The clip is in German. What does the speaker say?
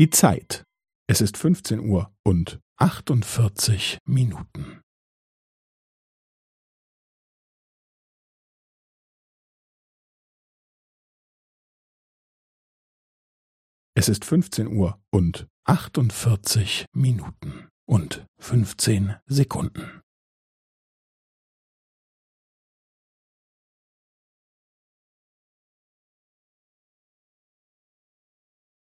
Die Zeit. Es ist 15 Uhr und 48 Minuten. Es ist 15 Uhr und 48 Minuten und 15 Sekunden.